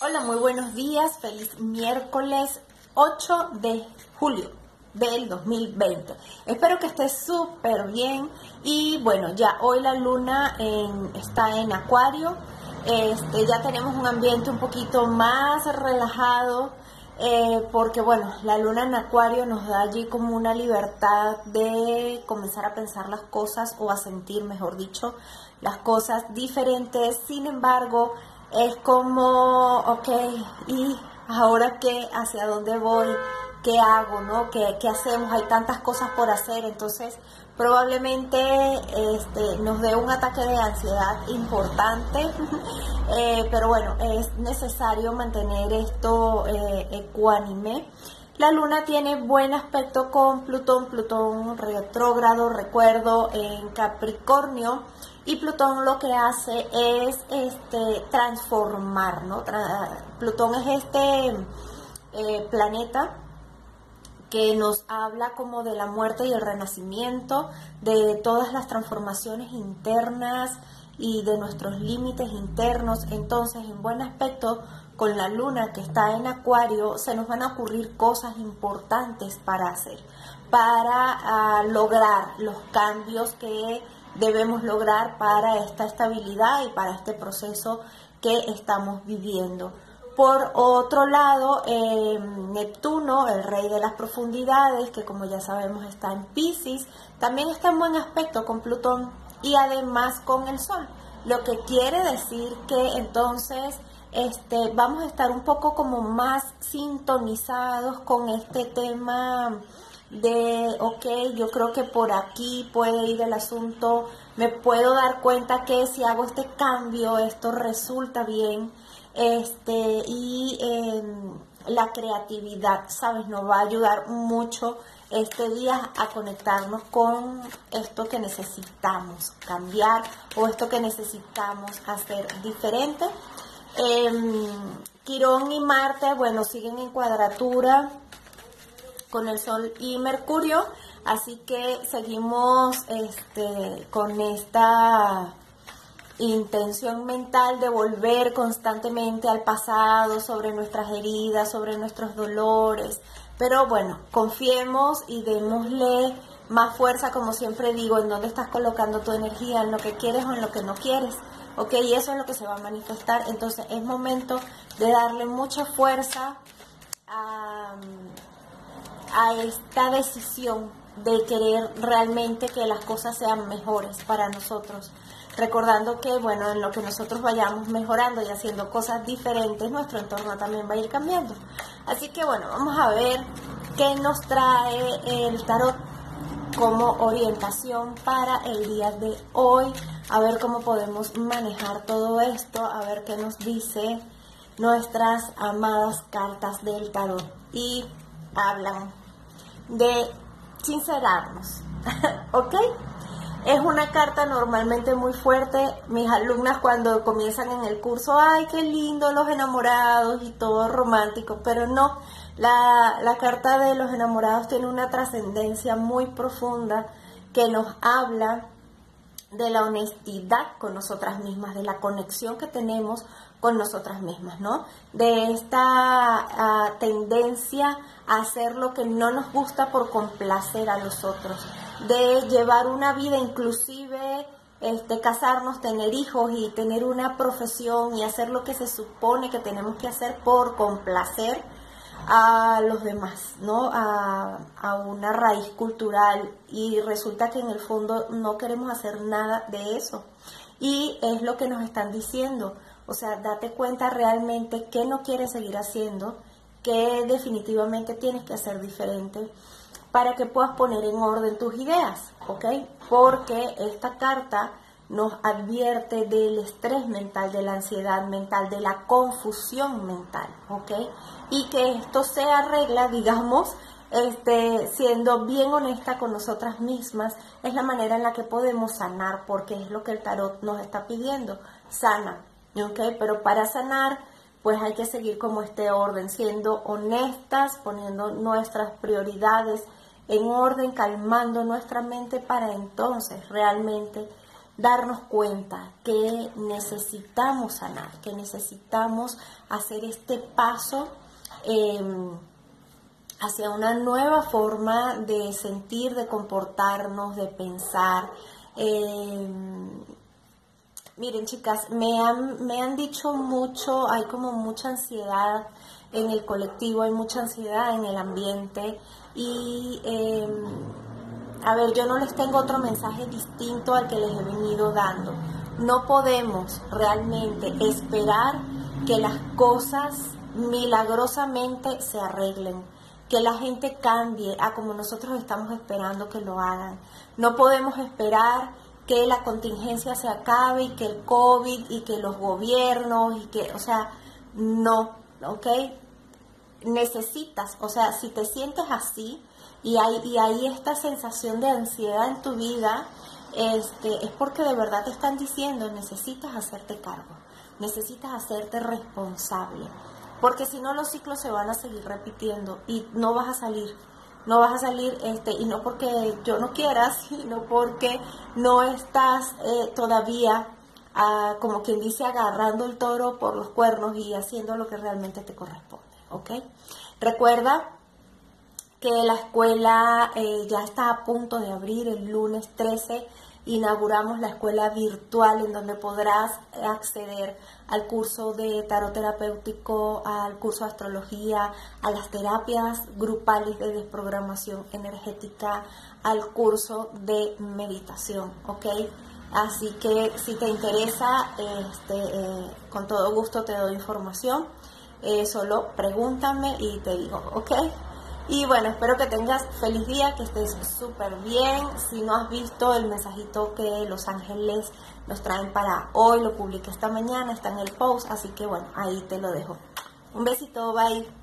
Hola, muy buenos días. Feliz miércoles 8 de julio del 2020. Espero que estés súper bien y bueno, ya hoy la luna está en acuario. Este, ya tenemos un ambiente un poquito más relajado eh, porque bueno, la luna en acuario nos da allí como una libertad de comenzar a pensar las cosas o a sentir, mejor dicho, las cosas diferentes. Sin embargo, es como, ok, ¿y ahora qué? ¿Hacia dónde voy? ¿Qué hago? ¿no? ¿Qué, ¿Qué, hacemos? Hay tantas cosas por hacer, entonces probablemente este, nos dé un ataque de ansiedad importante, eh, pero bueno, es necesario mantener esto eh, ecuánime. La luna tiene buen aspecto con Plutón, Plutón retrógrado, recuerdo, en Capricornio y Plutón lo que hace es este, transformar, ¿no? Plutón es este eh, planeta que nos habla como de la muerte y el renacimiento, de todas las transformaciones internas y de nuestros límites internos. Entonces, en buen aspecto, con la luna que está en Acuario, se nos van a ocurrir cosas importantes para hacer, para ah, lograr los cambios que debemos lograr para esta estabilidad y para este proceso que estamos viviendo. Por otro lado, em, Neptuno, el rey de las profundidades, que como ya sabemos está en Pisces, también está en buen aspecto con Plutón y además con el Sol, lo que quiere decir que entonces este, vamos a estar un poco como más sintonizados con este tema de, ok, yo creo que por aquí puede ir el asunto, me puedo dar cuenta que si hago este cambio, esto resulta bien, este, y em, la creatividad, ¿sabes? Nos va a ayudar mucho este día a conectarnos con esto que necesitamos cambiar o esto que necesitamos hacer diferente. Eh, Quirón y Marte, bueno, siguen en cuadratura con el Sol y Mercurio, así que seguimos este, con esta intención mental de volver constantemente al pasado, sobre nuestras heridas, sobre nuestros dolores. Pero bueno, confiemos y démosle más fuerza, como siempre digo, en dónde estás colocando tu energía, en lo que quieres o en lo que no quieres. ¿Ok? Y eso es lo que se va a manifestar. Entonces es momento de darle mucha fuerza a a esta decisión de querer realmente que las cosas sean mejores para nosotros. Recordando que, bueno, en lo que nosotros vayamos mejorando y haciendo cosas diferentes, nuestro entorno también va a ir cambiando. Así que, bueno, vamos a ver qué nos trae el tarot como orientación para el día de hoy, a ver cómo podemos manejar todo esto, a ver qué nos dice nuestras amadas cartas del tarot. Y hablan de sincerarnos, ¿ok? Es una carta normalmente muy fuerte. Mis alumnas cuando comienzan en el curso, ay, qué lindo los enamorados y todo romántico, pero no, la, la carta de los enamorados tiene una trascendencia muy profunda que nos habla de la honestidad con nosotras mismas, de la conexión que tenemos con nosotras mismas, ¿no? De esta ah, tendencia a hacer lo que no nos gusta por complacer a los otros, de llevar una vida inclusive, este, casarnos, tener hijos y tener una profesión y hacer lo que se supone que tenemos que hacer por complacer a los demás, ¿no? A, a, una raíz cultural y resulta que en el fondo no queremos hacer nada de eso. Y es lo que nos están diciendo. O sea, date cuenta realmente qué no quieres seguir haciendo, qué definitivamente tienes que hacer diferente para que puedas poner en orden tus ideas, ¿ok? Porque esta carta nos advierte del estrés mental, de la ansiedad mental, de la confusión mental, ¿ok? Y que esto se arregla, digamos, este, siendo bien honesta con nosotras mismas, es la manera en la que podemos sanar, porque es lo que el tarot nos está pidiendo, sana, ¿ok? Pero para sanar, pues hay que seguir como este orden, siendo honestas, poniendo nuestras prioridades en orden, calmando nuestra mente para entonces realmente darnos cuenta que necesitamos sanar, que necesitamos hacer este paso em, hacia una nueva forma de sentir, de comportarnos, de pensar. Em, miren chicas, me han, me han dicho mucho, hay como mucha ansiedad en el colectivo, hay mucha ansiedad en el ambiente y em, a ver, yo no les tengo otro mensaje distinto al que les he venido dando. No podemos realmente esperar que las cosas milagrosamente se arreglen, que la gente cambie a como nosotros estamos esperando que lo hagan. No podemos esperar que la contingencia se acabe y que el COVID y que los gobiernos y que, o sea, no, ¿ok? Necesitas, o sea, si te sientes así, y hay, y hay esta sensación de ansiedad en tu vida, este, es porque de verdad te están diciendo, necesitas hacerte cargo, necesitas hacerte responsable, porque si no los ciclos se van a seguir repitiendo y no vas a salir, no vas a salir, este, y no porque yo no quiera, sino porque no estás eh, todavía, ah, como quien dice, agarrando el toro por los cuernos y haciendo lo que realmente te corresponde. Recuerda que la escuela eh, ya está a punto de abrir el lunes 13. Inauguramos la escuela virtual en donde podrás acceder al curso de tarot terapéutico, al curso de astrología, a las terapias grupales de desprogramación energética, al curso de meditación, ¿ok? Así que si te interesa, este, eh, con todo gusto te doy información. Eh, solo pregúntame y te digo, ¿ok? Y bueno, espero que tengas feliz día, que estés súper bien. Si no has visto el mensajito que Los Ángeles nos traen para hoy, lo publiqué esta mañana, está en el post, así que bueno, ahí te lo dejo. Un besito, bye.